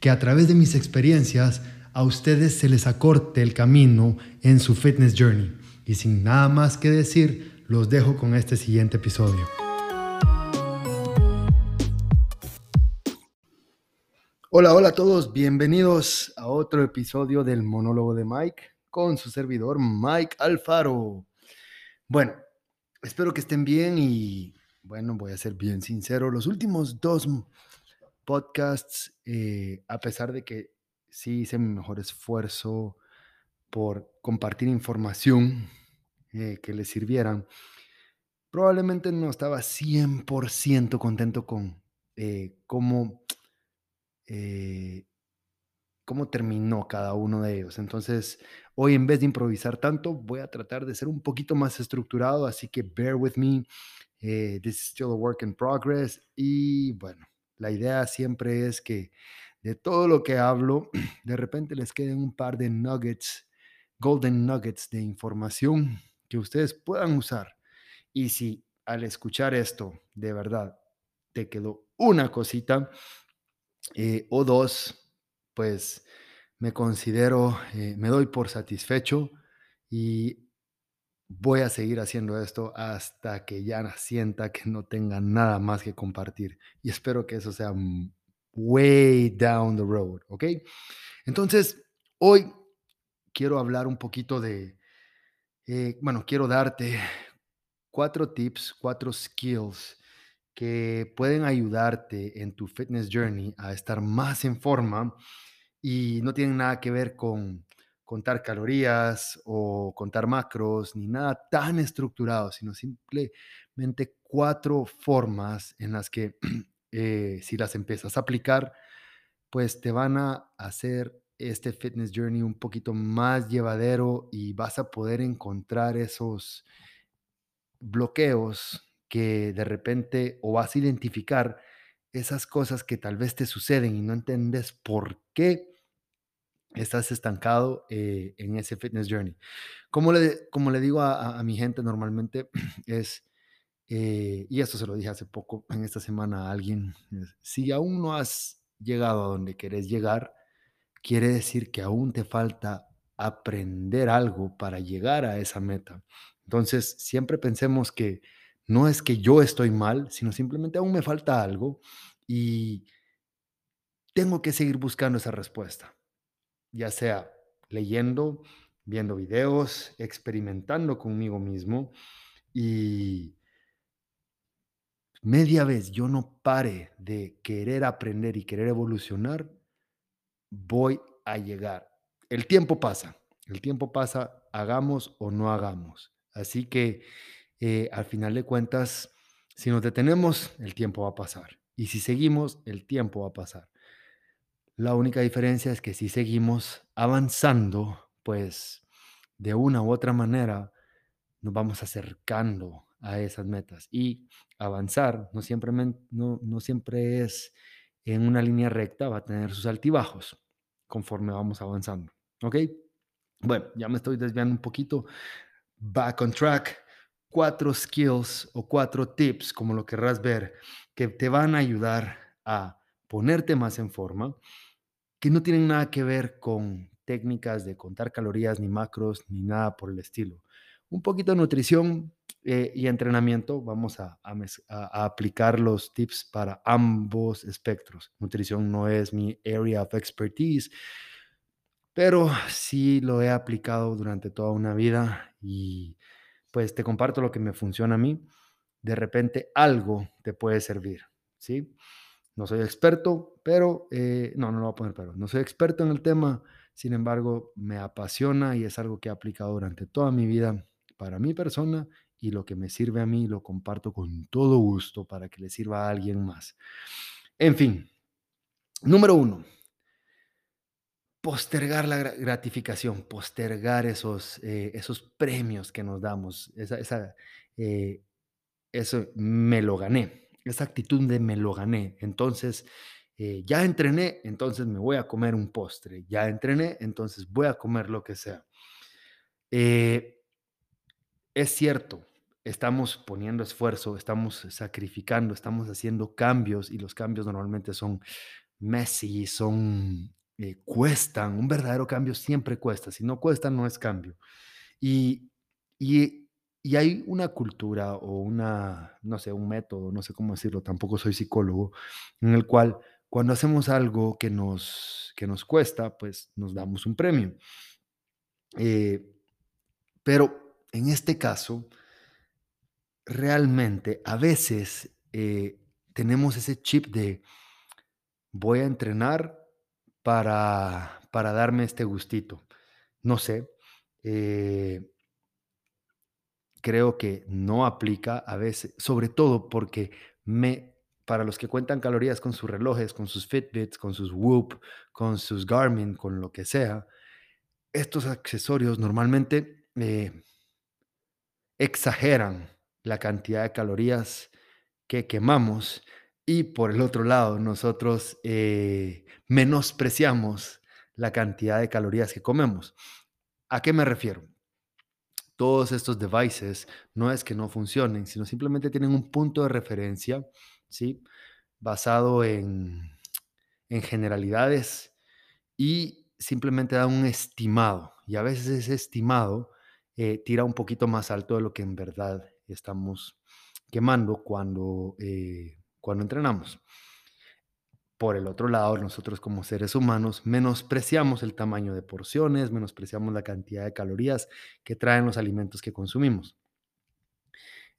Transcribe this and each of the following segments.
que a través de mis experiencias a ustedes se les acorte el camino en su fitness journey. Y sin nada más que decir, los dejo con este siguiente episodio. Hola, hola a todos, bienvenidos a otro episodio del monólogo de Mike con su servidor Mike Alfaro. Bueno, espero que estén bien y bueno, voy a ser bien sincero, los últimos dos podcasts, eh, a pesar de que sí hice mi mejor esfuerzo por compartir información eh, que les sirvieran, probablemente no estaba 100% contento con eh, cómo, cómo terminó cada uno de ellos. Entonces, hoy en vez de improvisar tanto, voy a tratar de ser un poquito más estructurado, así que bear with me. this is still a work in progress. Y bueno, la idea siempre es que de todo lo que hablo, de repente les queden un par de nuggets, golden nuggets de información que ustedes puedan usar. Y si al escuchar esto, de verdad, te quedó una cosita eh, o dos, pues me considero, eh, me doy por satisfecho y voy a seguir haciendo esto hasta que ya sienta que no tenga nada más que compartir. Y espero que eso sea way down the road, ¿ok? Entonces, hoy quiero hablar un poquito de, eh, bueno, quiero darte cuatro tips, cuatro skills que pueden ayudarte en tu fitness journey a estar más en forma y no tienen nada que ver con contar calorías o contar macros, ni nada tan estructurado, sino simplemente cuatro formas en las que eh, si las empiezas a aplicar, pues te van a hacer este fitness journey un poquito más llevadero y vas a poder encontrar esos bloqueos que de repente o vas a identificar esas cosas que tal vez te suceden y no entiendes por qué estás estancado eh, en ese fitness journey. Como le, como le digo a, mi gente normalmente es, eh, y esto se lo dije hace poco, en esta semana a alguien, si aún no has llegado a donde querés llegar, quiere decir que aún te falta aprender algo para llegar a esa meta. Entonces, siempre pensemos que no es que yo estoy mal, sino simplemente aún me falta algo y tengo que seguir buscando esa respuesta ya sea leyendo, viendo videos, experimentando conmigo mismo y media vez yo no pare de querer aprender y querer evolucionar, voy a llegar. El tiempo pasa, el tiempo pasa, hagamos o no hagamos. Así que eh, al final de cuentas, si nos detenemos, el tiempo va a pasar. Y si seguimos, el tiempo va a pasar. La única diferencia es que si seguimos avanzando, pues de una u otra manera nos vamos acercando a esas metas. Y avanzar no siempre, no, no siempre es en una línea recta, va a tener sus altibajos conforme vamos avanzando. ¿Ok? Bueno, ya me estoy desviando un poquito. Back on track. Cuatro skills o cuatro tips, como lo querrás ver, que te van a ayudar a ponerte más en forma, que no tienen nada que ver con técnicas de contar calorías, ni macros, ni nada por el estilo. Un poquito de nutrición eh, y entrenamiento, vamos a, aplicar los tips para ambos espectros. Nutrición no es mi area of expertise, pero sí lo he aplicado durante toda una vida y pues te comparto lo que me funciona a mí. De repente algo te puede servir, ¿sí? No soy experto, pero, eh, no, no lo voy a poner, pero no soy experto en el tema, sin embargo, me apasiona y es algo que he aplicado durante toda mi vida para mi persona y lo que me sirve a mí lo comparto con todo gusto para que le sirva a alguien más. En fin, número uno, postergar la gra- gratificación, postergar esos, eh, esos premios que nos damos, esa, esa, eh, eso me lo gané, esa actitud de me lo gané. Entonces, eh, ya entrené, entonces me voy a comer un postre, ya entrené, entonces voy a comer lo que sea. Eh, es cierto, estamos poniendo esfuerzo, estamos sacrificando, estamos haciendo cambios y los cambios normalmente son messy, son, eh, cuestan. Un verdadero cambio siempre cuesta. Si no cuesta, no es cambio. Y, y, y hay una cultura o una, no sé, un método, no sé cómo decirlo, tampoco soy psicólogo, en el cual cuando hacemos algo que nos, que nos cuesta, pues nos damos un premio. Eh, pero en este caso, realmente a veces eh, tenemos ese chip de voy a entrenar para, para darme este gustito. No sé, eh, creo que no aplica a veces, sobre todo porque me, para los que cuentan calorías con sus relojes, con sus Fitbits, con sus Whoop, con sus Garmin, con lo que sea, estos accesorios normalmente eh, exageran la cantidad de calorías que quemamos y por el otro lado nosotros eh, menospreciamos la cantidad de calorías que comemos. ¿A qué me refiero? Todos estos devices no es que no funcionen, sino simplemente tienen un punto de referencia, ¿sí? Basado en, en generalidades y simplemente da un estimado. Y a veces ese estimado eh, tira un poquito más alto de lo que en verdad estamos quemando cuando, eh, cuando entrenamos. Por el otro lado, nosotros como seres humanos menospreciamos el tamaño de porciones, menospreciamos la cantidad de calorías que traen los alimentos que consumimos.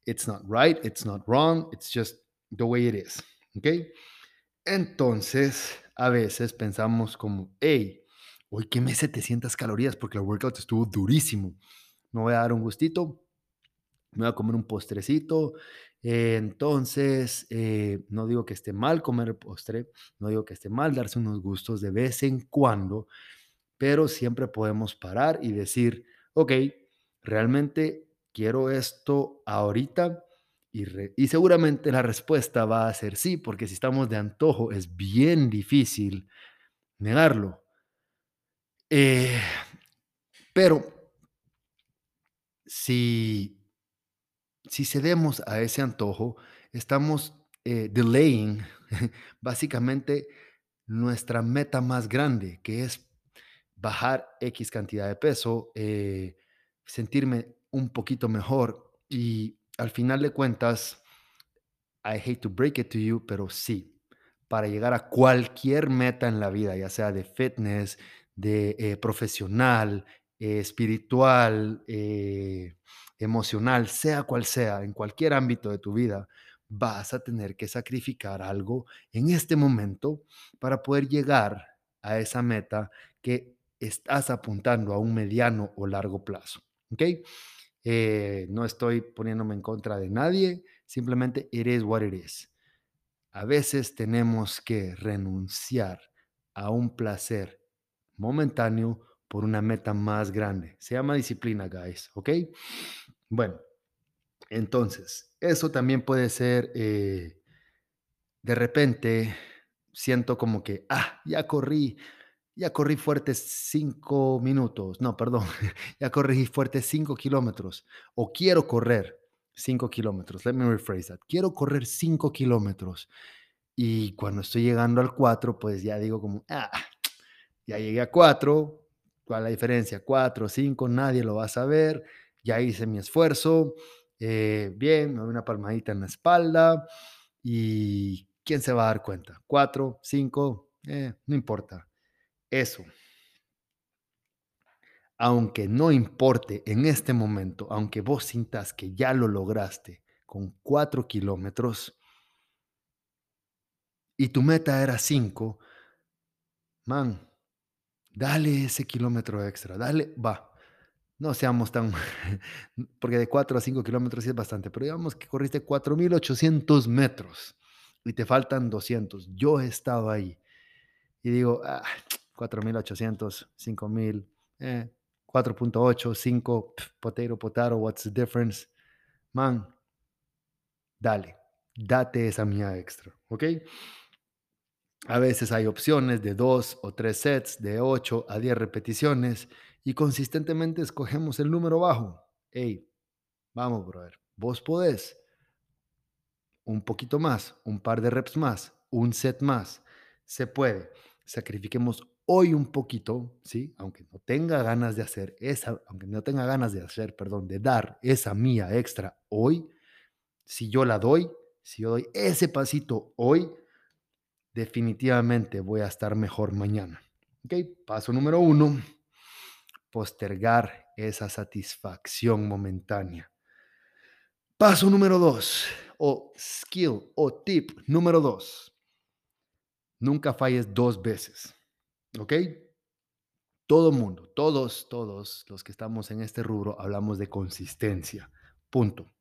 It's not right, it's not wrong, it's just the way it is. ¿Ok? Entonces, a veces pensamos como, hey, hoy quemé 700 calorías porque el workout estuvo durísimo. Me voy a dar un gustito, me voy a comer un postrecito. entonces, eh, no digo que esté mal comer postre, no digo que esté mal darse unos gustos de vez en cuando, pero siempre podemos parar y decir, ok, realmente quiero esto ahorita y, seguramente la respuesta va a ser sí, porque si estamos de antojo es bien difícil negarlo. Eh, pero si si cedemos a ese antojo, estamos eh, delaying básicamente nuestra meta más grande, que es bajar X cantidad de peso, eh, sentirme un poquito mejor y al final de cuentas, I hate to break it to you, pero sí, para llegar a cualquier meta en la vida, ya sea de fitness, de eh, profesional, eh, espiritual, eh, emocional, sea cual sea, en cualquier ámbito de tu vida, vas a tener que sacrificar algo en este momento para poder llegar a esa meta que estás apuntando a un mediano o largo plazo. ¿Ok? Eh, no estoy poniéndome en contra de nadie, simplemente it is what it is. A veces tenemos que renunciar a un placer momentáneo por una meta más grande. Se llama disciplina, guys, ¿ok? Bueno, entonces, eso también puede ser, eh, de repente, siento como que, ah, ya corrí, ya corrí fuertes cinco minutos, no, perdón, ya corrí fuertes cinco kilómetros, o quiero correr cinco kilómetros, let me rephrase that, quiero correr cinco kilómetros, y cuando estoy llegando al 4 pues ya digo como, ah, ya llegué a 4, ¿cuál es la diferencia? 4, 5, nadie lo va a saber, ya hice mi esfuerzo, eh, bien, me doy una palmadita en la espalda y ¿quién se va a dar cuenta? 4, 5, eh, no importa. Eso, aunque no importe en este momento, aunque vos sintas que ya lo lograste con 4 kilómetros y tu meta era 5, man, Dale ese kilómetro extra, dale, va. No seamos tan, porque de 4 a 5 kilómetros sí es bastante, pero digamos que corriste 4.800 metros y te faltan 200. Yo he estado ahí y digo, ah, 4.800, 5.000, eh, 4.8, 5, potato, potato, what's the difference? Man, dale, date esa mía extra, ¿ok? A veces hay opciones de dos o tres sets, de 8 a 10 repeticiones y consistentemente escogemos el número bajo. Hey, vamos, brother, vos podés. Un poquito más, un par de reps más, un set más. Se puede. Sacrifiquemos hoy un poquito, ¿sí? Aunque no tenga ganas de hacer esa, aunque no tenga ganas de hacer, perdón, de dar esa mía extra hoy, si yo la doy, si yo doy ese pasito hoy, definitivamente voy a estar mejor mañana. ¿Ok? Paso número uno, postergar esa satisfacción momentánea. Paso número dos, o skill o tip número dos. Nunca falles dos veces. ¿Ok? Todo mundo, todos, todos los que estamos en este rubro hablamos de consistencia. Punto.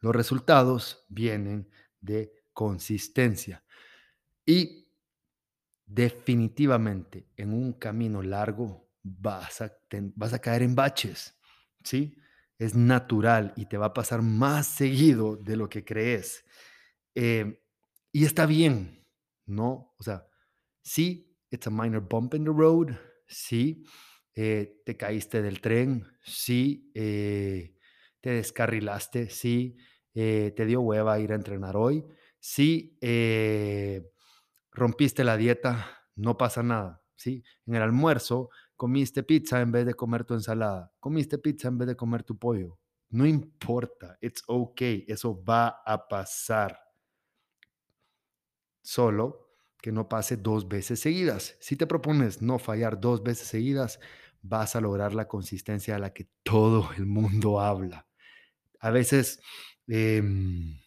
Los resultados vienen de consistencia. Y definitivamente en un camino largo vas a, caer en baches, ¿sí? Es natural y te va a pasar más seguido de lo que crees. Eh, y está bien, ¿no? O sea, sí, it's a minor bump in the road, sí, eh, te caíste del tren, sí, eh, te descarrilaste, sí, te dio hueva ir a entrenar hoy, sí, rompiste la dieta, no pasa nada, ¿sí? En el almuerzo comiste pizza en vez de comer tu ensalada, comiste pizza en vez de comer tu pollo. No importa, it's okay, eso va a pasar. Solo que no pase dos veces seguidas. Si te propones no fallar dos veces seguidas, vas a lograr la consistencia de la que todo el mundo habla. A veces em,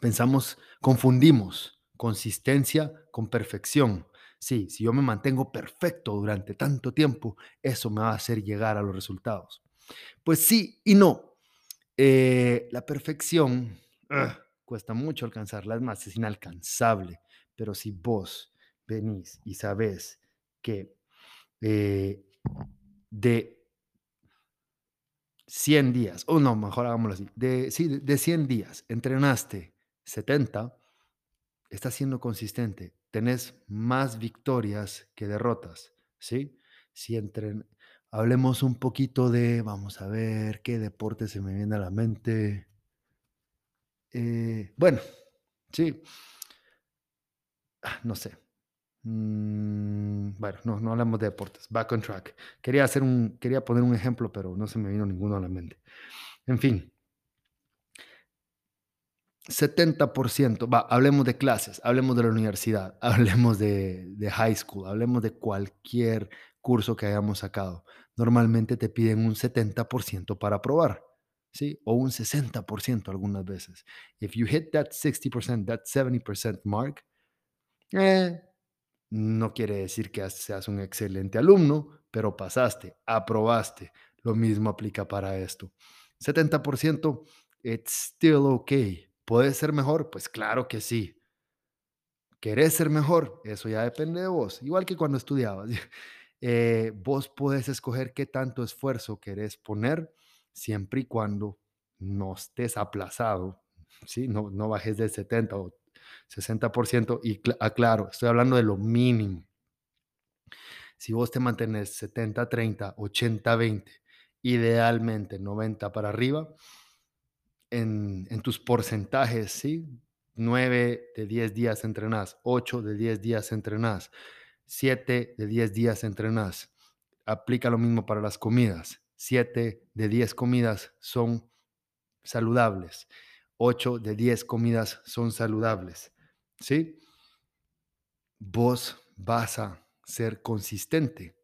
pensamos, confundimos consistencia con perfección. Sí, si yo me mantengo perfecto durante tanto tiempo, eso me va a hacer llegar a los resultados. Pues sí y no. Eh, la perfección cuesta mucho alcanzarla, es más, es inalcanzable. Pero si vos venís y sabés que eh, de 100 días, o no, mejor hagámoslo así, de, sí, de 100 días entrenaste 70, estás siendo consistente, tenés más victorias que derrotas, ¿sí? Si entren, hablemos un poquito de, vamos a ver, qué deporte se me viene a la mente. Eh, bueno, sí, ah, no sé. Mm, bueno, no, no hablamos de deportes. Back on track. Quería, hacer un, quería poner un ejemplo, pero no se me vino ninguno a la mente. En fin, 70%, va, hablemos de clases, hablemos de la universidad, hablemos de, de, high school, hablemos de cualquier curso que hayamos sacado. Normalmente te piden un 70% para aprobar, ¿sí? O un 60% algunas veces. If you hit that 60%, that 70% mark, eh, no quiere decir que seas un excelente alumno, pero pasaste, aprobaste. Lo mismo aplica para esto. 70%, it's still okay ¿Puedes ser mejor? Pues claro que sí. ¿Querés ser mejor? Eso ya depende de vos. Igual que cuando estudiabas. Eh, vos podés escoger qué tanto esfuerzo querés poner siempre y cuando no estés aplazado. ¿sí? No, no bajes del 70 o 60%. Y aclaro, estoy hablando de lo mínimo. Si vos te mantienes 70, 30, 80, 20, idealmente 90 para arriba, en, tus porcentajes, ¿sí? 9 de 10 días entrenás, 8 de 10 días entrenás, 7 de 10 días entrenás. Aplica lo mismo para las comidas. 7 de 10 comidas son saludables. 8 de 10 comidas son saludables. ¿Sí? Vos vas a ser consistente.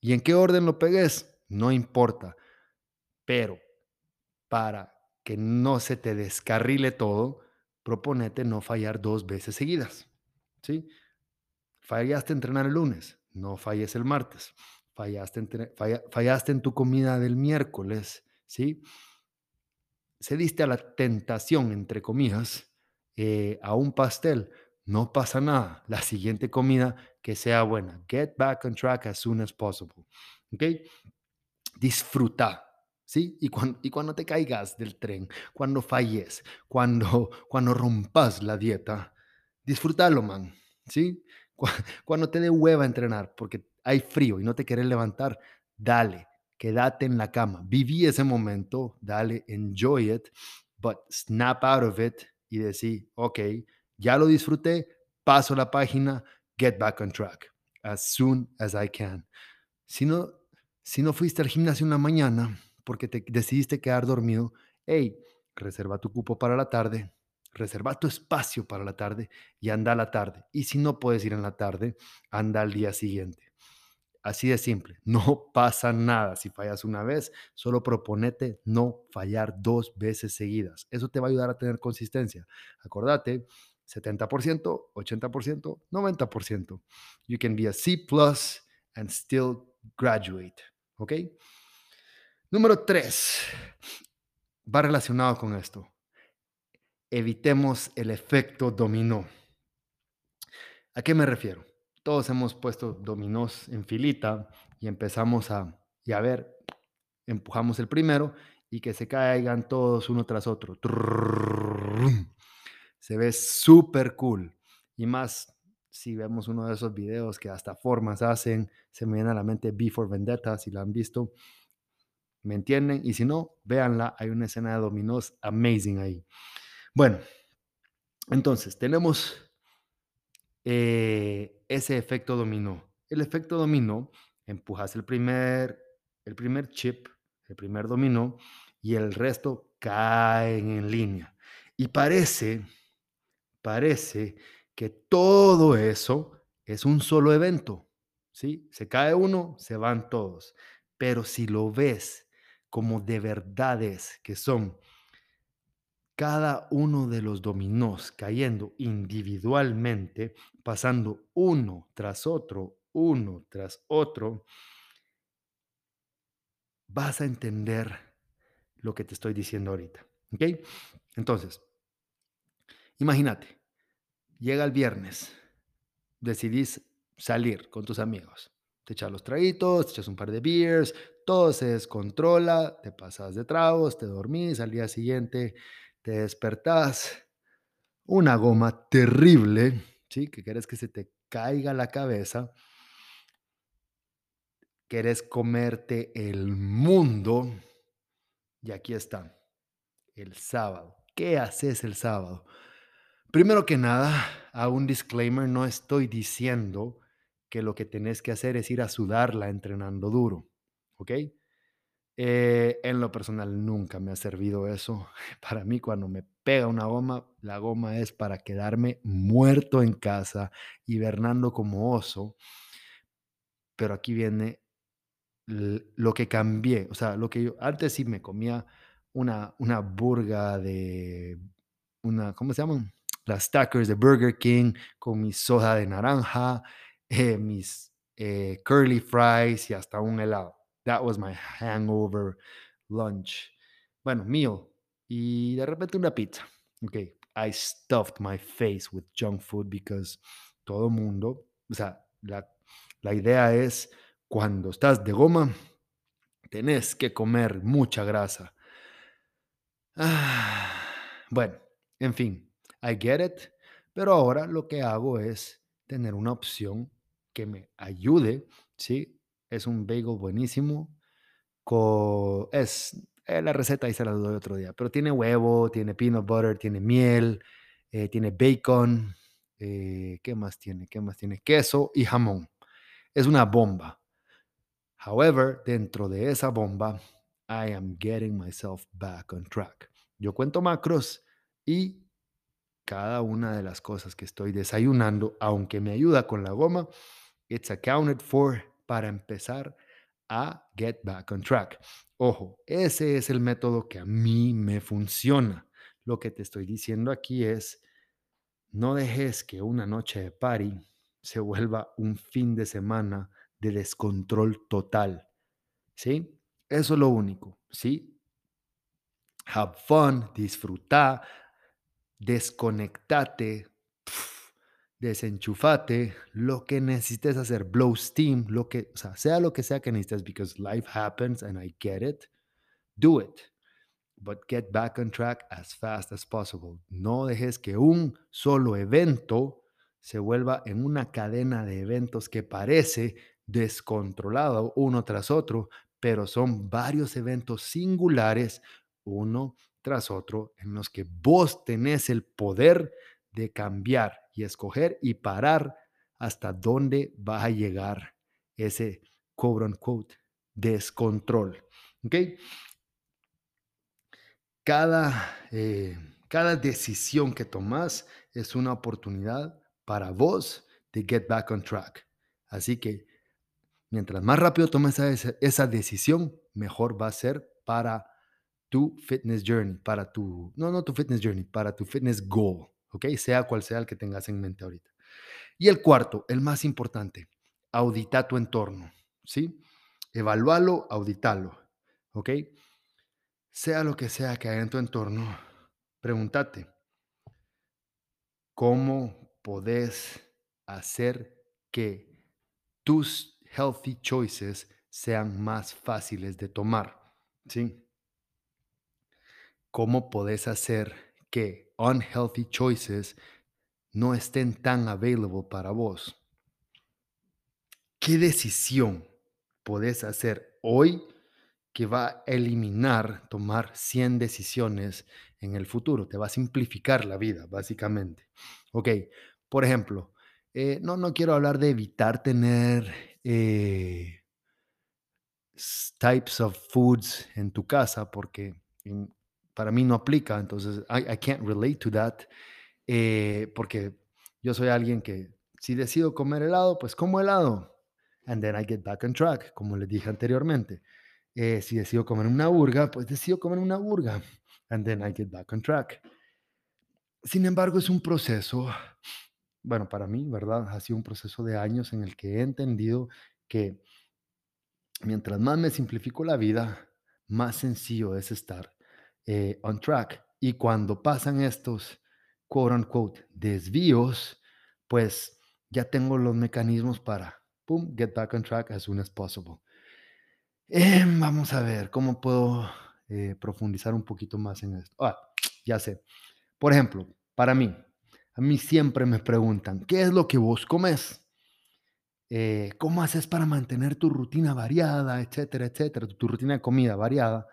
¿Y en qué orden lo pegues? No importa. Pero para que no se te descarrile todo, proponete no fallar dos veces seguidas. ¿sí? Fallaste entrenar el lunes, no falles el martes. Fallaste, fallaste en tu comida del miércoles, ¿sí? Cediste a la tentación, entre comillas, eh, a un pastel, no pasa nada. La siguiente comida que sea buena. Get back on track as soon as possible. ¿Ok? Disfruta. ¿Sí? Y cuando, y cuando te caigas del tren, cuando falles, cuando, cuando rompas la dieta, disfrútalo, man. ¿Sí? Cuando te dé hueva entrenar porque hay frío y no te quieres levantar, dale, quédate en la cama. Viví ese momento, dale, enjoy it, but snap out of it y decir, ok, ya lo disfruté, paso la página, get back on track as soon as I can. Si no, si no fuiste al gimnasio en la mañana porque te decidiste quedar dormido, hey, reserva tu cupo para la tarde, reserva tu espacio para la tarde y anda a la tarde. Y si no puedes ir en la tarde, anda al día siguiente. Así de simple, no pasa nada si fallas una vez, solo proponete no fallar dos veces seguidas. Eso te va a ayudar a tener consistencia. Acordate, 70%, 80%, 90%. You can be a C plus and still graduate. ¿Ok? Número tres, va relacionado con esto. Evitemos el efecto dominó. ¿A qué me refiero? Todos hemos puesto dominós en filita y empezamos a, y a ver, empujamos el primero y que se caigan todos uno tras otro. Se ve súper cool. Y más si vemos uno de esos videos que hasta formas hacen, se me viene a la mente Before Vendetta, si la han visto. ¿Me entienden? Y si no, véanla, hay una escena de dominós amazing ahí. Bueno, entonces tenemos eh, ese efecto dominó. El efecto dominó, empujas el primer, el primer chip, el primer dominó, y el resto caen en línea. Y parece, parece que todo eso es un solo evento. ¿sí? Se cae uno, se van todos. Pero si lo ves como de verdades que son cada uno de los dominós cayendo individualmente, pasando uno tras otro, uno tras otro, vas a entender lo que te estoy diciendo ahorita. ¿Ok? Entonces, imagínate, llega el viernes, decidís salir con tus amigos, te echas los traguitos, te echas un par de beers, todo se descontrola, te pasas de tragos, te dormís, al día siguiente te despertás, una goma terrible, ¿sí? Que quieres que se te caiga la cabeza, quieres comerte el mundo, y aquí está, el sábado. ¿Qué haces el sábado? Primero que nada, a un disclaimer, no estoy diciendo que lo que tenés que hacer es ir a sudarla entrenando duro, ¿ok? Eh, en lo personal nunca me ha servido eso. Para mí cuando me pega una goma, la goma es para quedarme muerto en casa, hibernando como oso. Pero aquí viene lo que cambié. O sea, lo que yo antes sí me comía una, una burga de una, ¿cómo se llaman? Las stackers de Burger King con mi soda de naranja, eh, mis eh, curly fries y hasta un helado. That was my hangover lunch. Bueno, meal. Y de repente una pizza. Ok. I stuffed my face with junk food because todo mundo, o sea, la, la idea es cuando estás de goma, tenés que comer mucha grasa. Ah, bueno, en fin, I get it, pero ahora lo que hago es tener una opción que me ayude, ¿sí? Es un bagel buenísimo. Con, es eh, la receta y se la doy otro día, pero tiene huevo, tiene peanut butter, tiene miel, eh, tiene bacon. Eh, ¿Qué más tiene? ¿Qué más tiene? Queso y jamón. Es una bomba. However, dentro de esa bomba, I am getting myself back on track. Yo cuento macros y cada una de las cosas que estoy desayunando, aunque me ayuda con la goma, it's accounted for para empezar a get back on track. Ojo, ese es el método que a mí me funciona. Lo que te estoy diciendo aquí es, no dejes que una noche de party se vuelva un fin de semana de descontrol total. ¿Sí? Eso es lo único, ¿sí? Have fun, disfruta, desconectate, desenchufate, lo que necesites hacer, blow steam, lo que, sea, sea lo que sea que necesites, because life happens and I get it, do it. But get back on track as fast as possible. No dejes que un solo evento se vuelva en una cadena de eventos que parece descontrolado uno tras otro, pero son varios eventos singulares, uno tras otro, en los que vos tenés el poder de cambiar y escoger y parar hasta dónde va a llegar ese quote unquote descontrol. ¿Ok? Cada, eh, cada decisión que tomas es una oportunidad para vos de get back on track. Así que mientras más rápido tomes esa, esa decisión, mejor va a ser para tu fitness journey, para tu, no, no tu fitness journey, para tu fitness goal, ¿ok? Sea cual sea el que tengas en mente ahorita. Y el cuarto, el más importante, audita tu entorno, ¿sí? Evalúalo, auditalo, ¿ok? Sea lo que sea que haya en tu entorno, pregúntate, ¿cómo podés hacer que tus healthy choices sean más fáciles de tomar? ¿Sí? ¿Cómo podés hacer que unhealthy choices no estén tan available para vos? ¿Qué decisión podés hacer hoy que va a eliminar tomar 100 decisiones en el futuro? Te va a simplificar la vida, básicamente. Ok, por ejemplo, eh, no, no quiero hablar de evitar tener eh, types of foods en tu casa porque para mí no aplica, entonces I, I can't relate to that, eh, porque yo soy alguien que si decido comer helado, pues como helado, and then I get back on track, como les dije anteriormente. Eh, si decido comer una burga, pues decido comer una burga, and then I get back on track. Sin embargo, es un proceso, bueno, para mí, ¿verdad? Ha sido un proceso de años en el que he entendido que mientras más me simplifico la vida, más sencillo es estar eh, on track. Y cuando pasan estos, quote unquote, desvíos, pues ya tengo los mecanismos para, boom, get back on track as soon as possible. Eh, vamos a ver cómo puedo eh, profundizar un poquito más en esto. Ah, ya sé. Por ejemplo, para mí, a mí siempre me preguntan, ¿qué es lo que vos comes? Eh, ¿Cómo haces para mantener tu rutina variada, etcétera, etcétera? Tu rutina de comida variada.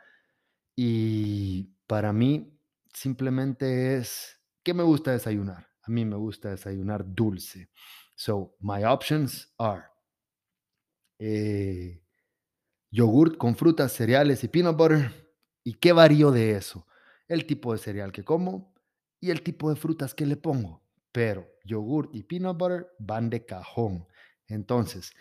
Y para mí simplemente es, ¿qué me gusta desayunar? A mí me gusta desayunar dulce. So, my options are eh, yogurt con frutas, cereales y peanut butter. ¿Y qué varío de eso? El tipo de cereal que como y el tipo de frutas que le pongo. Pero yogurt y peanut butter van de cajón. Entonces,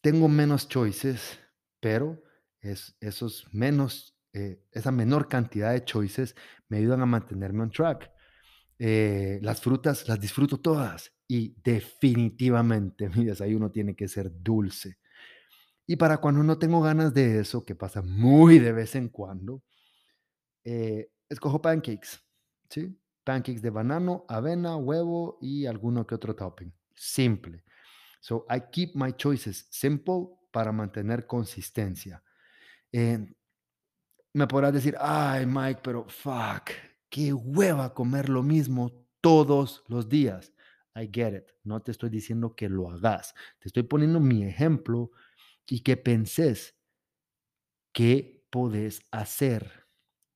tengo menos choices, pero es, esos menos eh, esa menor cantidad de choices me ayudan a mantenerme on track. Eh, las frutas las disfruto todas y definitivamente mi desayuno tiene que ser dulce. Y para cuando no tengo ganas de eso, que pasa muy de vez en cuando, eh, escojo pancakes, ¿sí? Pancakes de banano, avena, huevo y alguno que otro topping. Simple. So I keep my choices simple para mantener consistencia. Me podrás decir, ay Mike, pero fuck, qué hueva comer lo mismo todos los días. I get it. No te estoy diciendo que lo hagas. Te estoy poniendo mi ejemplo y que penses qué podés hacer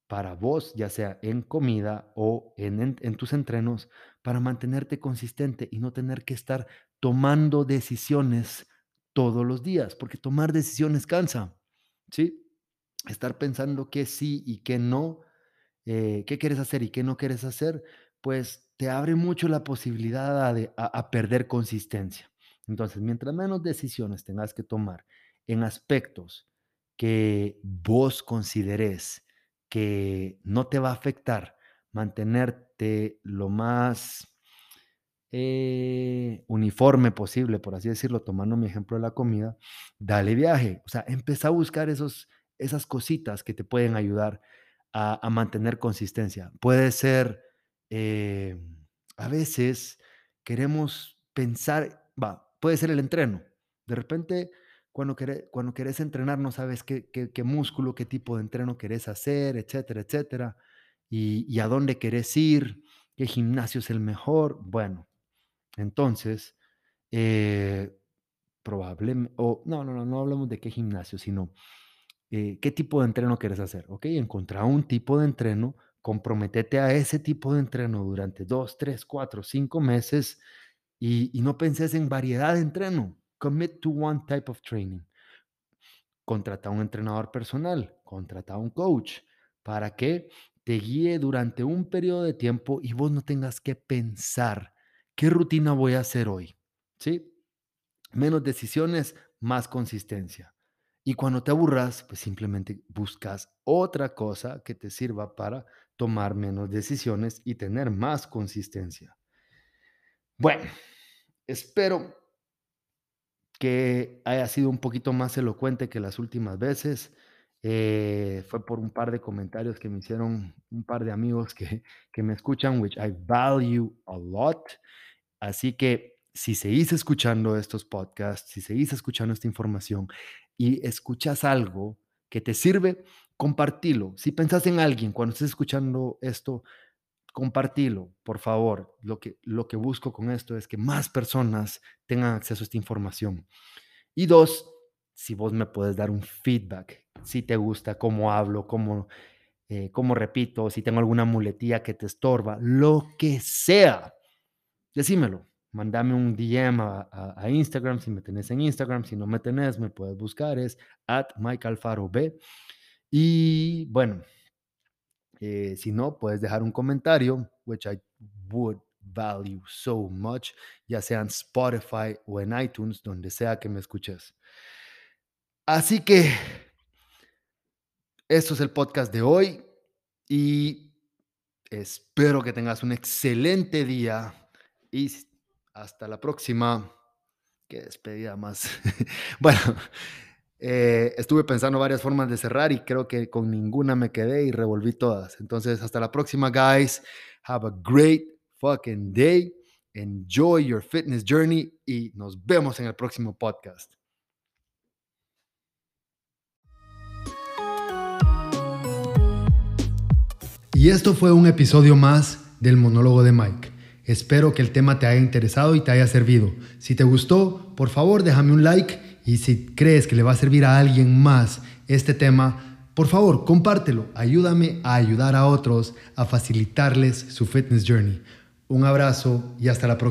para vos, ya sea en comida o en, en, tus entrenos, para mantenerte consistente y no tener que estar tomando decisiones todos los días, porque tomar decisiones cansa, ¿sí? Estar pensando que sí y que no, eh, qué quieres hacer y qué no quieres hacer, pues te abre mucho la posibilidad de, a perder consistencia. Entonces, mientras menos decisiones tengas que tomar en aspectos que vos consideres que no te va a afectar mantenerte lo más eh, uniforme posible, por así decirlo, tomando mi ejemplo de la comida, dale viaje. O sea, empieza a buscar esos, esas cositas que te pueden ayudar a, a mantener consistencia. Puede ser, eh, a veces, queremos pensar, va, puede ser el entreno. De repente, cuando querés, cuando querés entrenar, no sabes qué, qué, qué músculo, qué tipo de entreno querés hacer, etcétera, etcétera, y, y a dónde querés ir, qué gimnasio es el mejor. Bueno, entonces, eh, probablemente, o no, no, no, no hablamos de qué gimnasio, sino eh, qué tipo de entreno quieres hacer, ¿ok? Encontrar un tipo de entreno, comprometete a ese tipo de entreno durante dos, tres, cuatro, cinco meses y, y no penses en variedad de entreno. Commit to one type of training. Contrata a un entrenador personal, contrata a un coach para que te guíe durante un periodo de tiempo y vos no tengas que pensar qué rutina voy a hacer hoy. ¿Sí? Menos decisiones, más consistencia. Y cuando te aburras, pues simplemente buscas otra cosa que te sirva para tomar menos decisiones y tener más consistencia. Bueno, espero que haya sido un poquito más elocuente que las últimas veces. Eh, fue por un par de comentarios que me hicieron un par de amigos que, que me escuchan, which I value a lot. Así que si seguís escuchando estos podcasts, si seguís escuchando esta información y escuchas algo que te sirve, compartilo. Si pensás en alguien cuando estés escuchando esto, compartilo, por favor. Lo que, lo que busco con esto es que más personas tengan acceso a esta información. Y dos, si vos me puedes dar un feedback, si te gusta cómo hablo, cómo, eh, cómo repito, si tengo alguna muletilla que te estorba, lo que sea, decímelo. Mándame un DM a, Instagram si me tenés en Instagram. Si no me tenés, me puedes buscar. Es at Mike Alfaro B. Y bueno, eh, si no, puedes dejar un comentario, which I would value so much, ya sea en Spotify o en iTunes, donde sea que me escuches. Así que, esto es el podcast de hoy y espero que tengas un excelente día y hasta la próxima. Qué despedida más. bueno, eh, estuve pensando varias formas de cerrar y creo que con ninguna me quedé y revolví todas. Entonces, hasta la próxima, guys. Have a great fucking day. Enjoy your fitness journey y nos vemos en el próximo podcast. Y esto fue un episodio más del monólogo de Mike. Espero que el tema te haya interesado y te haya servido. Si te gustó, por favor déjame un like y si crees que le va a servir a alguien más este tema, por favor compártelo. Ayúdame a ayudar a otros a facilitarles su fitness journey. Un abrazo y hasta la próxima.